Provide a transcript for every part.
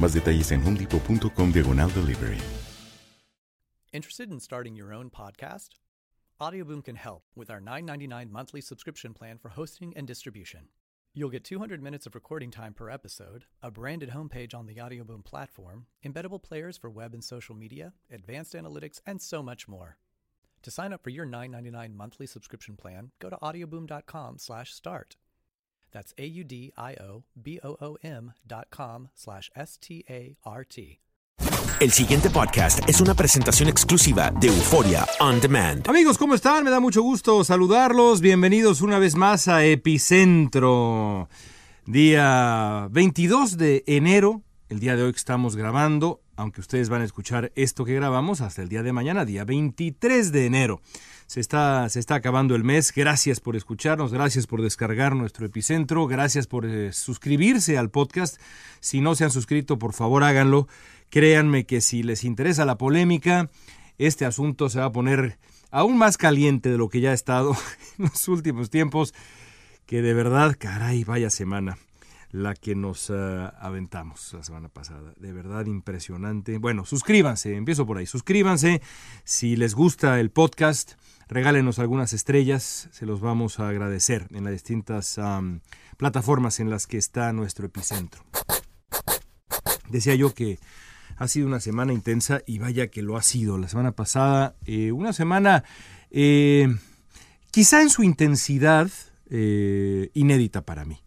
Más detalles en homedepot.com diagonal delivery. Interested in starting your own podcast? Audioboom can help with our $9.99 monthly subscription plan for hosting and distribution. You'll get 200 minutes of recording time per episode, a branded homepage on the Audioboom platform, embeddable players for web and social media, advanced analytics, and so much more. To sign up for your $9.99 monthly subscription plan, go to audioboom.com/start. That's A-U-D-I-O-B-O-O-M dot com slash S-T-A-R-T. El siguiente podcast es una presentación exclusiva de Euforia On Demand. Amigos, ¿cómo están? Me da mucho gusto saludarlos. Bienvenidos una vez más a Epicentro. Día 22 de enero, el día de hoy que estamos grabando, aunque ustedes van a escuchar esto que grabamos hasta el día de mañana, día 23 de enero. Se está, se está acabando el mes. Gracias por escucharnos, gracias por descargar nuestro epicentro, gracias por eh, suscribirse al podcast. Si no se han suscrito, por favor háganlo. Créanme que si les interesa la polémica, este asunto se va a poner aún más caliente de lo que ya ha estado en los últimos tiempos, que de verdad, caray, vaya semana la que nos uh, aventamos la semana pasada. De verdad impresionante. Bueno, suscríbanse, empiezo por ahí. Suscríbanse. Si les gusta el podcast, regálenos algunas estrellas. Se los vamos a agradecer en las distintas plataformas en las que está nuestro epicentro. Decía yo que ha sido una semana intensa y vaya que lo ha sido. La semana pasada, eh, una semana eh, quizá en su intensidad eh, inédita para mí.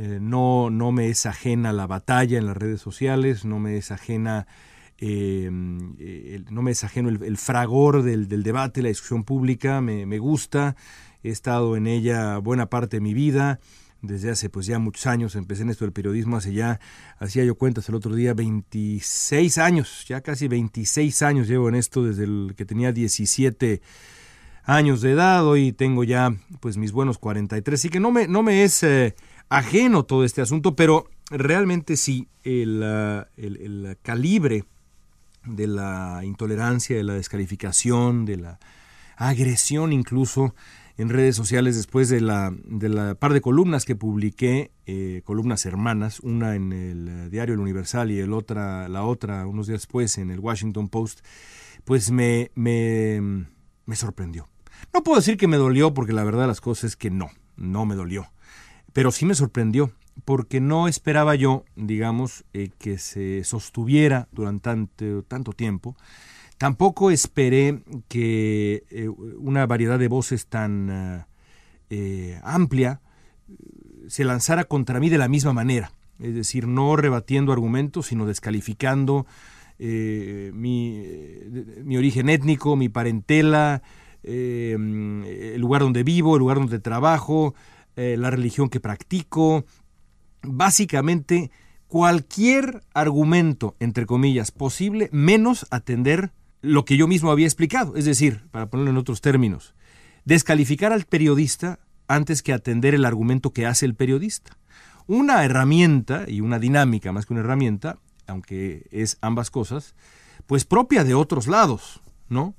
Eh, no, no me es ajena la batalla en las redes sociales, no me es ajena eh, el, no me es ajeno el, fragor del, del, debate, la discusión pública, me, me, gusta, he estado en ella buena parte de mi vida, desde hace pues ya muchos años, empecé en esto del periodismo hace ya, hacía yo cuentas el otro día, 26 años, ya casi 26 años llevo en esto desde el que tenía 17 años de edad, hoy tengo ya pues mis buenos 43, así que no me, no me es... Eh, ajeno todo este asunto, pero realmente sí, el, el, el, calibre de la intolerancia, de la descalificación, de la agresión incluso en redes sociales después de la, de la par de columnas que publiqué, eh, columnas hermanas, una en el diario El Universal y el otra, la otra unos días después en el Washington Post, pues me, me, me sorprendió. No puedo decir que me dolió porque la verdad de las cosas es que no, no me dolió pero sí me sorprendió porque no esperaba yo, digamos, eh, que se sostuviera durante tanto, tiempo. Tampoco esperé que eh, una variedad de voces tan eh, amplia se lanzara contra mí de la misma manera. Es decir, no rebatiendo argumentos, sino descalificando mi, mi, origen étnico, mi parentela, el lugar donde vivo, el lugar donde trabajo, eh, la religión que practico, básicamente cualquier argumento, entre comillas, posible, menos atender lo que yo mismo había explicado. Es decir, para ponerlo en otros términos, descalificar al periodista antes que atender el argumento que hace el periodista. Una herramienta y una dinámica, más que una herramienta, aunque es ambas cosas, pues propia de otros lados, ¿no?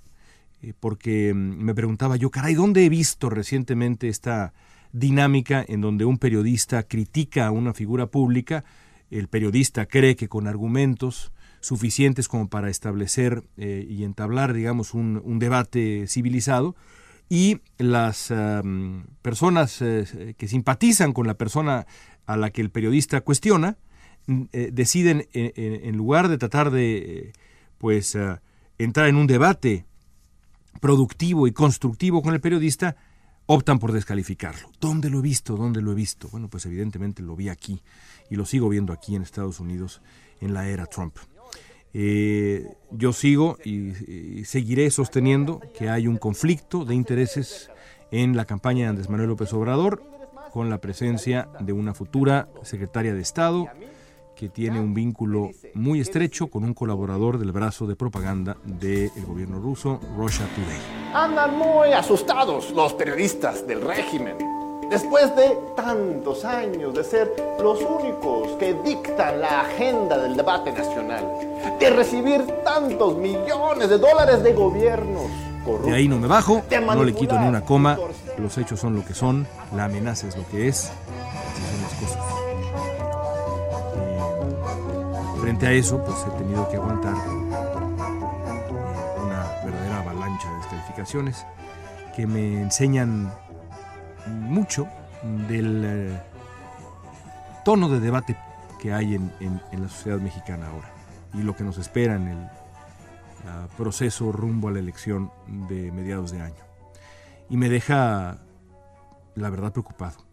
Eh, porque mm, me preguntaba yo, caray, ¿dónde he visto recientemente esta dinámica en donde un periodista critica a una figura pública, el periodista cree que con argumentos suficientes como para establecer eh, y entablar, digamos, un, debate civilizado. Y las personas eh, que simpatizan con la persona a la que el periodista cuestiona, eh, deciden, en, lugar de tratar de pues, uh, entrar en un debate productivo y constructivo con el periodista, optan por descalificarlo. ¿Dónde lo he visto? ¿Dónde lo he visto? Bueno, pues evidentemente lo vi aquí y lo sigo viendo aquí en Estados Unidos en la era Trump. Eh, yo sigo y, y, seguiré sosteniendo que hay un conflicto de intereses en la campaña de Andrés Manuel López Obrador con la presencia de una futura secretaria de Estado que tiene un vínculo muy estrecho con un colaborador del brazo de propaganda del gobierno ruso, Russia Today. Andan muy asustados los periodistas del régimen. Después de tantos años de ser los únicos que dictan la agenda del debate nacional, de recibir tantos millones de dólares de gobiernos corruptos. De ahí no me bajo, no le quito ni una coma, los hechos son lo que son, la amenaza es lo que es, frente a eso, pues he tenido que aguantar una verdadera avalancha de descalificaciones que me enseñan mucho del eh, tono de debate que hay en, en, en, la sociedad mexicana ahora y lo que nos espera en el proceso rumbo a la elección de mediados de año. Y me deja, la verdad, preocupado.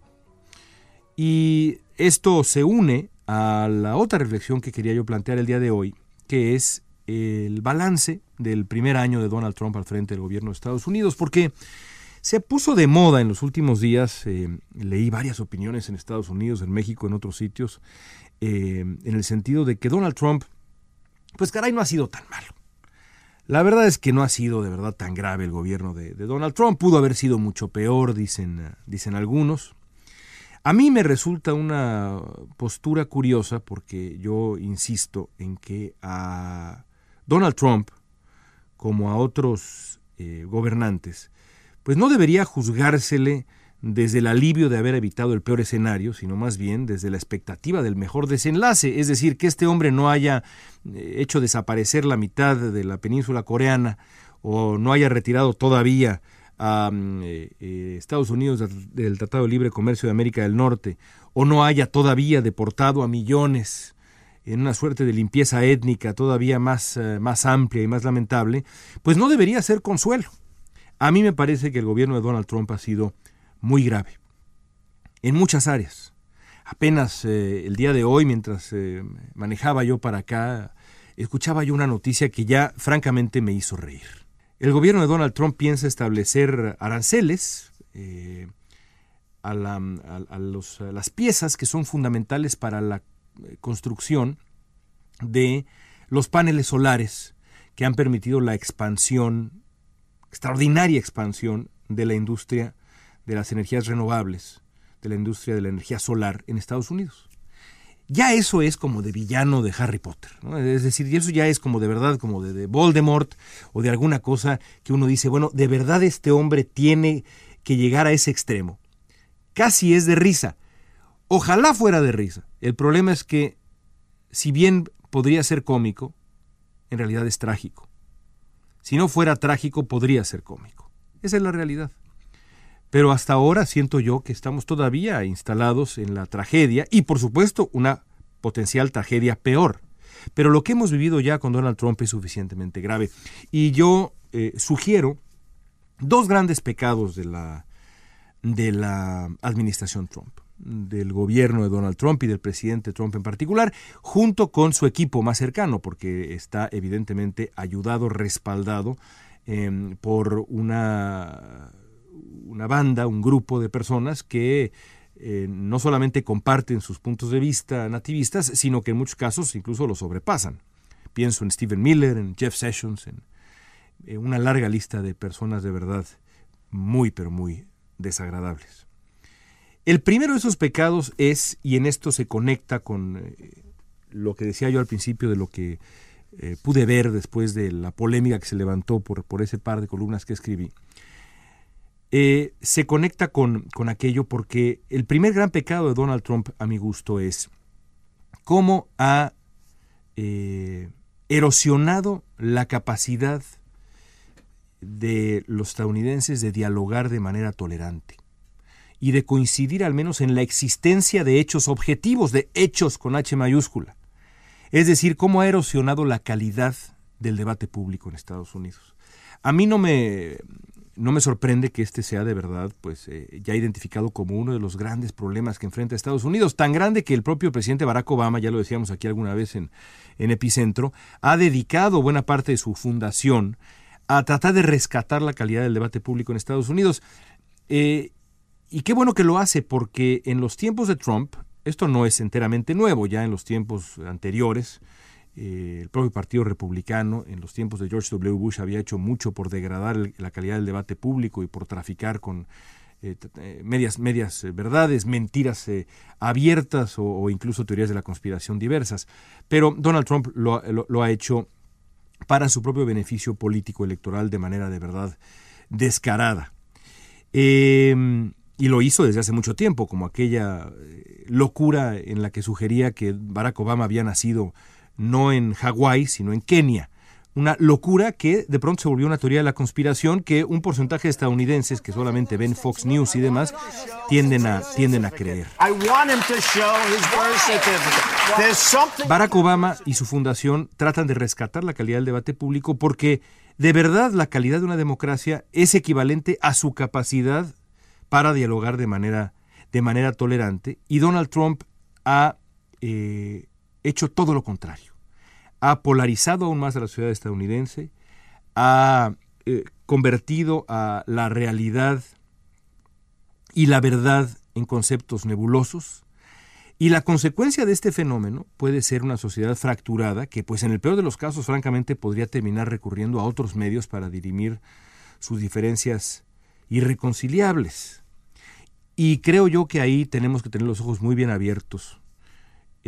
Y esto se une a la otra reflexión que quería yo plantear el día de hoy, que es el balance del primer año de Donald Trump al frente del gobierno de Estados Unidos, porque se puso de moda en los últimos días, eh, leí varias opiniones en Estados Unidos, en México, en otros sitios, eh, en el sentido de que Donald Trump, pues caray, no ha sido tan malo. La verdad es que no ha sido de verdad tan grave el gobierno de, de Donald Trump, pudo haber sido mucho peor, dicen, dicen algunos. A mí me resulta una postura curiosa porque yo insisto en que a Donald Trump, como a otros eh, gobernantes, pues no debería juzgársele desde el alivio de haber evitado el peor escenario, sino más bien desde la expectativa del mejor desenlace, es decir, que este hombre no haya eh, hecho desaparecer la mitad de la península coreana o no haya retirado todavía a eh, eh, Estados Unidos del, Tratado de Libre Comercio de América del Norte o no haya todavía deportado a millones en una suerte de limpieza étnica todavía más, eh, más amplia y más lamentable, pues no debería ser consuelo. A mí me parece que el gobierno de Donald Trump ha sido muy grave en muchas áreas. Apenas el día de hoy, mientras manejaba yo para acá, escuchaba yo una noticia que ya francamente me hizo reír. El gobierno de Donald Trump piensa establecer aranceles eh, a, a, las piezas que son fundamentales para la construcción de los paneles solares que han permitido la expansión, extraordinaria expansión de la industria de las energías renovables, de la industria de la energía solar en Estados Unidos. Ya eso es como de villano de Harry Potter, es decir, eso ya es como de verdad, como de, de, Voldemort o de alguna cosa que uno dice, bueno, de verdad este hombre tiene que llegar a ese extremo. Casi es de risa. Ojalá fuera de risa. El problema es que, si bien podría ser cómico, en realidad es trágico. Si no fuera trágico, podría ser cómico. Esa es la realidad. Pero hasta ahora siento yo que estamos todavía instalados en la tragedia y por supuesto una potencial tragedia peor. Pero lo que hemos vivido ya con Donald Trump es suficientemente grave. Y yo eh, sugiero dos grandes pecados de la, de la administración Trump del gobierno de Donald Trump y del presidente Trump en particular, junto con su equipo más cercano, porque está evidentemente ayudado, respaldado eh, por una una banda, un grupo de personas que eh, no solamente comparten sus puntos de vista nativistas, sino que en muchos casos incluso los sobrepasan. Pienso en Stephen Miller, en Jeff Sessions, en, en una larga lista de personas de verdad muy, pero muy desagradables. El primero de esos pecados es, y en esto se conecta con eh, lo que decía yo al principio de lo que eh, pude ver después de la polémica que se levantó por, por ese par de columnas que escribí, eh, se conecta con, con, aquello porque el primer gran pecado de Donald Trump, a mi gusto, es cómo ha eh, erosionado la capacidad de los estadounidenses de dialogar de manera tolerante y de coincidir al menos en la existencia de hechos objetivos, de hechos con H mayúscula. Es decir, cómo ha erosionado la calidad del debate público en Estados Unidos. A mí no me, no me sorprende que este sea de verdad pues, eh, ya identificado como uno de los grandes problemas que enfrenta Estados Unidos, tan grande que el propio presidente Barack Obama, ya lo decíamos aquí alguna vez en, en Epicentro, ha dedicado buena parte de su fundación a tratar de rescatar la calidad del debate público en Estados Unidos. Eh, y qué bueno que lo hace, porque en los tiempos de Trump, esto no es enteramente nuevo, ya en los tiempos anteriores, eh, el propio Partido Republicano, en los tiempos de George W. Bush, había hecho mucho por degradar la calidad del debate público y por traficar con eh, medias, medias verdades, mentiras abiertas o, incluso teorías de la conspiración diversas. Pero Donald Trump lo ha hecho para su propio beneficio político electoral de manera de verdad descarada. Em, y lo hizo desde hace mucho tiempo, como aquella eh, locura en la que sugería que Barack Obama había nacido no en Hawái, sino en Kenia. Una locura que de pronto se volvió una teoría de la conspiración que un porcentaje de estadounidenses que solamente ven Fox News y demás tienden a, tienden a creer. Barack Obama y su fundación tratan de rescatar la calidad del debate público porque de verdad la calidad de una democracia es equivalente a su capacidad para dialogar de manera, de manera tolerante. Y Donald Trump ha eh, hecho todo lo contrario ha polarizado aún más a la sociedad estadounidense, ha eh, convertido a la realidad y la verdad en conceptos nebulosos, y la consecuencia de este fenómeno puede ser una sociedad fracturada que, pues en el peor de los casos, francamente, podría terminar recurriendo a otros medios para dirimir sus diferencias irreconciliables. Y creo yo que ahí tenemos que tener los ojos muy bien abiertos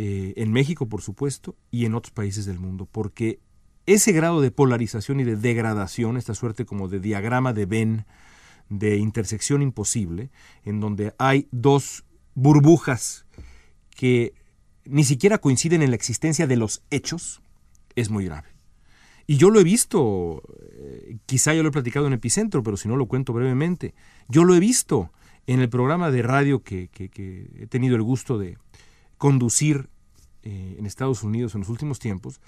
eh, en México, por supuesto, y en otros países del mundo, porque ese grado de polarización y de degradación, esta suerte como de diagrama de Venn, de intersección imposible, en donde hay dos burbujas que ni siquiera coinciden en la existencia de los hechos, es muy grave. Y yo lo he visto, eh, quizá yo lo he platicado en Epicentro, pero si no lo cuento brevemente, yo lo he visto en el programa de radio que he tenido el gusto de, conducir eh, en Estados Unidos en los últimos tiempos,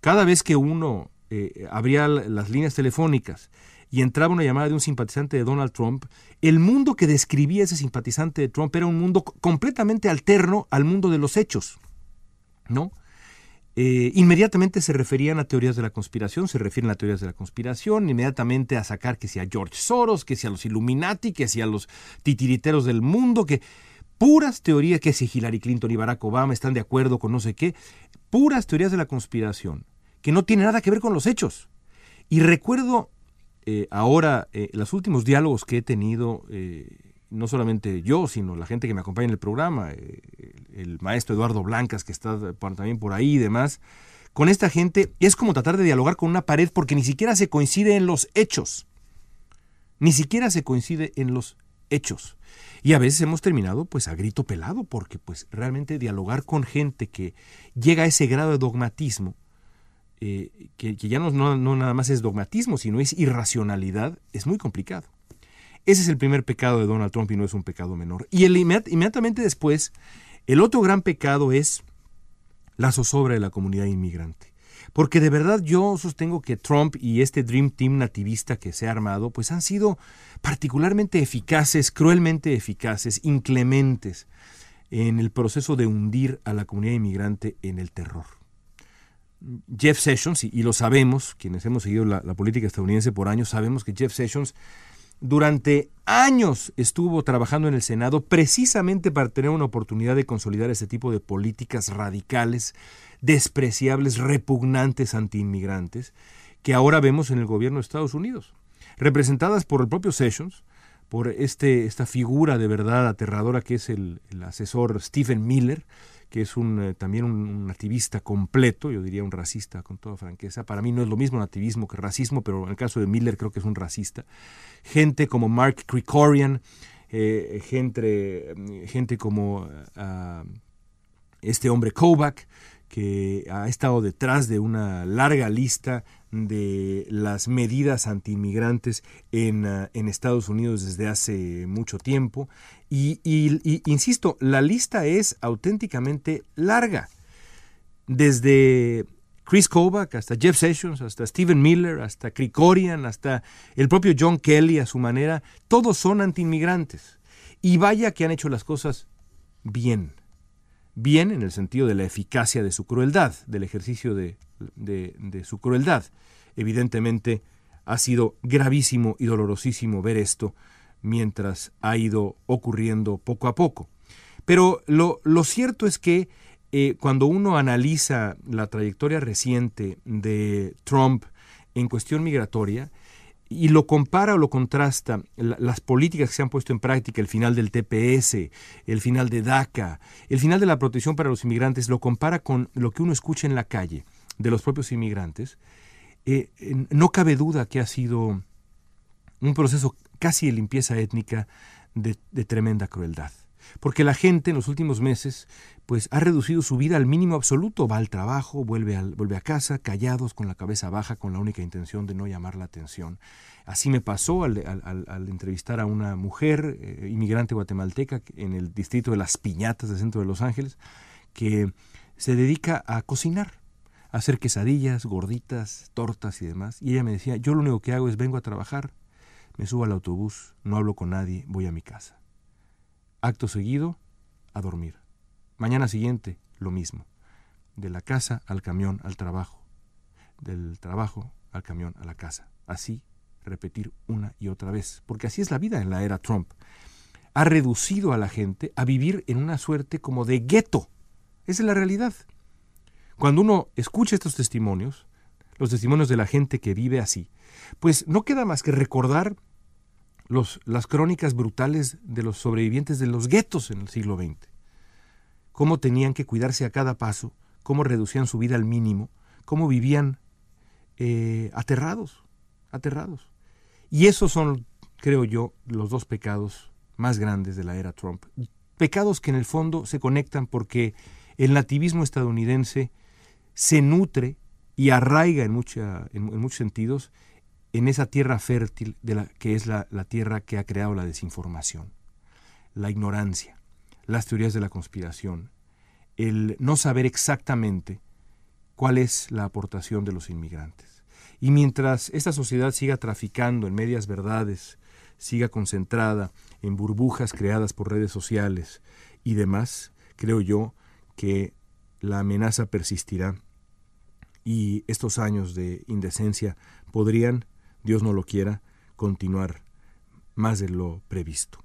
cada vez que uno eh, abría las líneas telefónicas y entraba una llamada de un simpatizante de Donald Trump, el mundo que describía ese simpatizante de Trump era un mundo completamente alterno al mundo de los hechos, ¿no? Eh, inmediatamente se referían a teorías de la conspiración, se refieren a teorías de la conspiración, inmediatamente a sacar que si a George Soros, que si a los Illuminati, que si a los titiriteros del mundo, que puras teorías que si Hillary Clinton y Barack Obama están de acuerdo con no sé qué, puras teorías de la conspiración, que no tienen nada que ver con los hechos. Y recuerdo eh, ahora eh, los últimos diálogos que he tenido, eh, no solamente yo, sino la gente que me acompaña en el programa, el maestro Eduardo Blancas, que está también por ahí y demás, con esta gente es como tratar de dialogar con una pared porque ni siquiera se coincide en los hechos. Ni siquiera se coincide en los hechos. Y a veces hemos terminado pues a grito pelado, porque pues realmente dialogar con gente que llega a ese grado de dogmatismo, eh, que, ya no, nada más es dogmatismo, sino es irracionalidad, es muy complicado. Ese es el primer pecado de Donald Trump y no es un pecado menor. Y inmediatamente después, el otro gran pecado es la zozobra de la comunidad inmigrante. Porque de verdad yo sostengo que Trump y este Dream Team nativista que se ha armado, pues han sido particularmente eficaces, cruelmente eficaces, inclementes en el proceso de hundir a la comunidad inmigrante en el terror. Jeff Sessions, y, lo sabemos, quienes hemos seguido la, la política estadounidense por años, sabemos que Jeff Sessions durante años estuvo trabajando en el Senado precisamente para tener una oportunidad de consolidar este tipo de políticas radicales despreciables, repugnantes antiinmigrantes que ahora vemos en el gobierno de Estados Unidos, representadas por el propio Sessions, por este, esta figura de verdad aterradora que es el, asesor Stephen Miller, que es un, eh, también un, activista completo, yo diría un racista con toda franqueza. Para mí no es lo mismo nativismo que racismo, pero en el caso de Miller creo que es un racista. Gente como Mark Krikorian, eh, gente, gente como ah, este hombre Kovac, que ha estado detrás de una larga lista de las medidas antiinmigrantes en, uh, en Estados Unidos desde hace mucho tiempo. Y, insisto, la lista es auténticamente larga. Desde Chris Kobach hasta Jeff Sessions, hasta Stephen Miller, hasta Krikorian, hasta el propio John Kelly a su manera, todos son antiinmigrantes. Y vaya que han hecho las cosas bien bien en el sentido de la eficacia de su crueldad, del ejercicio de, de, su crueldad. Evidentemente ha sido gravísimo y dolorosísimo ver esto mientras ha ido ocurriendo poco a poco. Pero lo, lo cierto es que eh, cuando uno analiza la trayectoria reciente de Trump en cuestión migratoria, y lo compara o lo contrasta, las políticas que se han puesto en práctica, el final del TPS, el final de DACA, el final de la protección para los inmigrantes, lo compara con lo que uno escucha en la calle de los propios inmigrantes, eh, no cabe duda que ha sido un proceso casi de limpieza étnica de, de tremenda crueldad porque la gente en los últimos meses pues ha reducido su vida al mínimo absoluto, va al trabajo, vuelve, vuelve a casa, callados, con la cabeza baja, con la única intención de no llamar la atención. Así me pasó al entrevistar a una mujer eh, inmigrante guatemalteca en el distrito de Las Piñatas del centro de Los Ángeles, que se dedica a cocinar, a hacer quesadillas, gorditas, tortas y demás. Y ella me decía, yo lo único que hago es vengo a trabajar, me subo al autobús, no hablo con nadie, voy a mi casa. Acto seguido, a dormir. Mañana siguiente, lo mismo. De la casa al camión al trabajo. Del trabajo al camión a la casa. Así repetir una y otra vez. Porque así es la vida en la era Trump. Ha reducido a la gente a vivir en una suerte como de gueto. Esa es la realidad. Cuando uno escucha estos testimonios, los testimonios de la gente que vive así, pues no queda más que recordar las crónicas brutales de los sobrevivientes de los guetos en el siglo XX. Cómo tenían que cuidarse a cada paso, cómo reducían su vida al mínimo, cómo vivían eh, aterrados, aterrados. Y esos son, creo yo, los dos pecados más grandes de la era Trump. Pecados que en el fondo se conectan porque el nativismo estadounidense se nutre y arraiga en, en muchos sentidos en esa tierra fértil de la, que es la, la tierra que ha creado la desinformación, la ignorancia, las teorías de la conspiración, el no saber exactamente cuál es la aportación de los inmigrantes. Y mientras esta sociedad siga traficando en medias verdades, siga concentrada en burbujas creadas por redes sociales y demás, creo yo que la amenaza persistirá y estos años de indecencia podrían Dios no lo quiera, continuar más de lo previsto.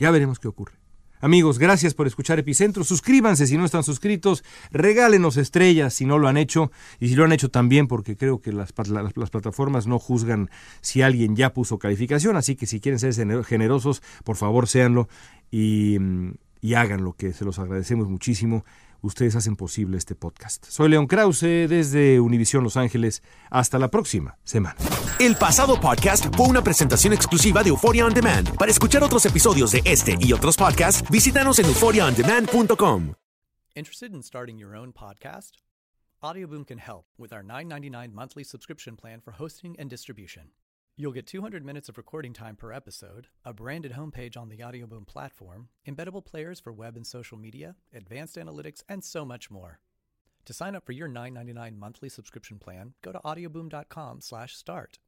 Ya veremos qué ocurre. Amigos, gracias por escuchar Epicentro. Suscríbanse si no están suscritos. Regálenos estrellas si no lo han hecho. Y si lo han hecho también, porque creo que las, las, plataformas no juzgan si alguien ya puso calificación. Así que si quieren ser generosos, por favor, séanlo y, y háganlo, que se los agradecemos muchísimo ustedes hacen posible este podcast. Soy León Krause desde Univisión Los Ángeles. Hasta la próxima semana. El pasado podcast fue una presentación exclusiva de Euphoria On Demand. Para escuchar otros episodios de este y otros podcasts, visítanos en euphoriaondemand.com. Interested in starting your own podcast? Audioboom can help with our $9.99 monthly subscription plan for hosting and distribution. You'll get 200 minutes of recording time per episode, a branded homepage on the Audioboom platform, embeddable players for web and social media, advanced analytics, and so much more. To sign up for your $9.99 monthly subscription plan, go to audioboom.com/start.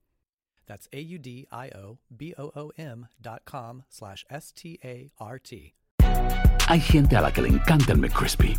That's a u d i o b o o m dot com slash s t a r t. Hay gente a la que le encanta el McCrispy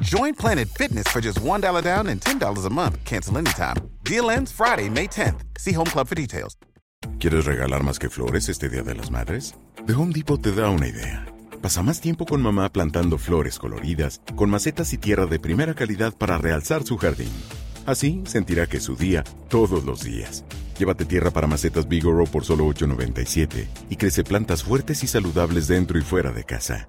Join Planet Fitness for just $1 down and $10 a month. Cancel anytime. Deal ends Friday, May 10th. See Home Club for details. ¿Quieres regalar más que flores este Día de las Madres? The Home Depot te da una idea. Pasa más tiempo con mamá plantando flores coloridas, con macetas y tierra de primera calidad para realzar su jardín. Así sentirá que es su día todos los días. Llévate tierra para macetas Bigoro por solo $8.97 y crece plantas fuertes y saludables dentro y fuera de casa.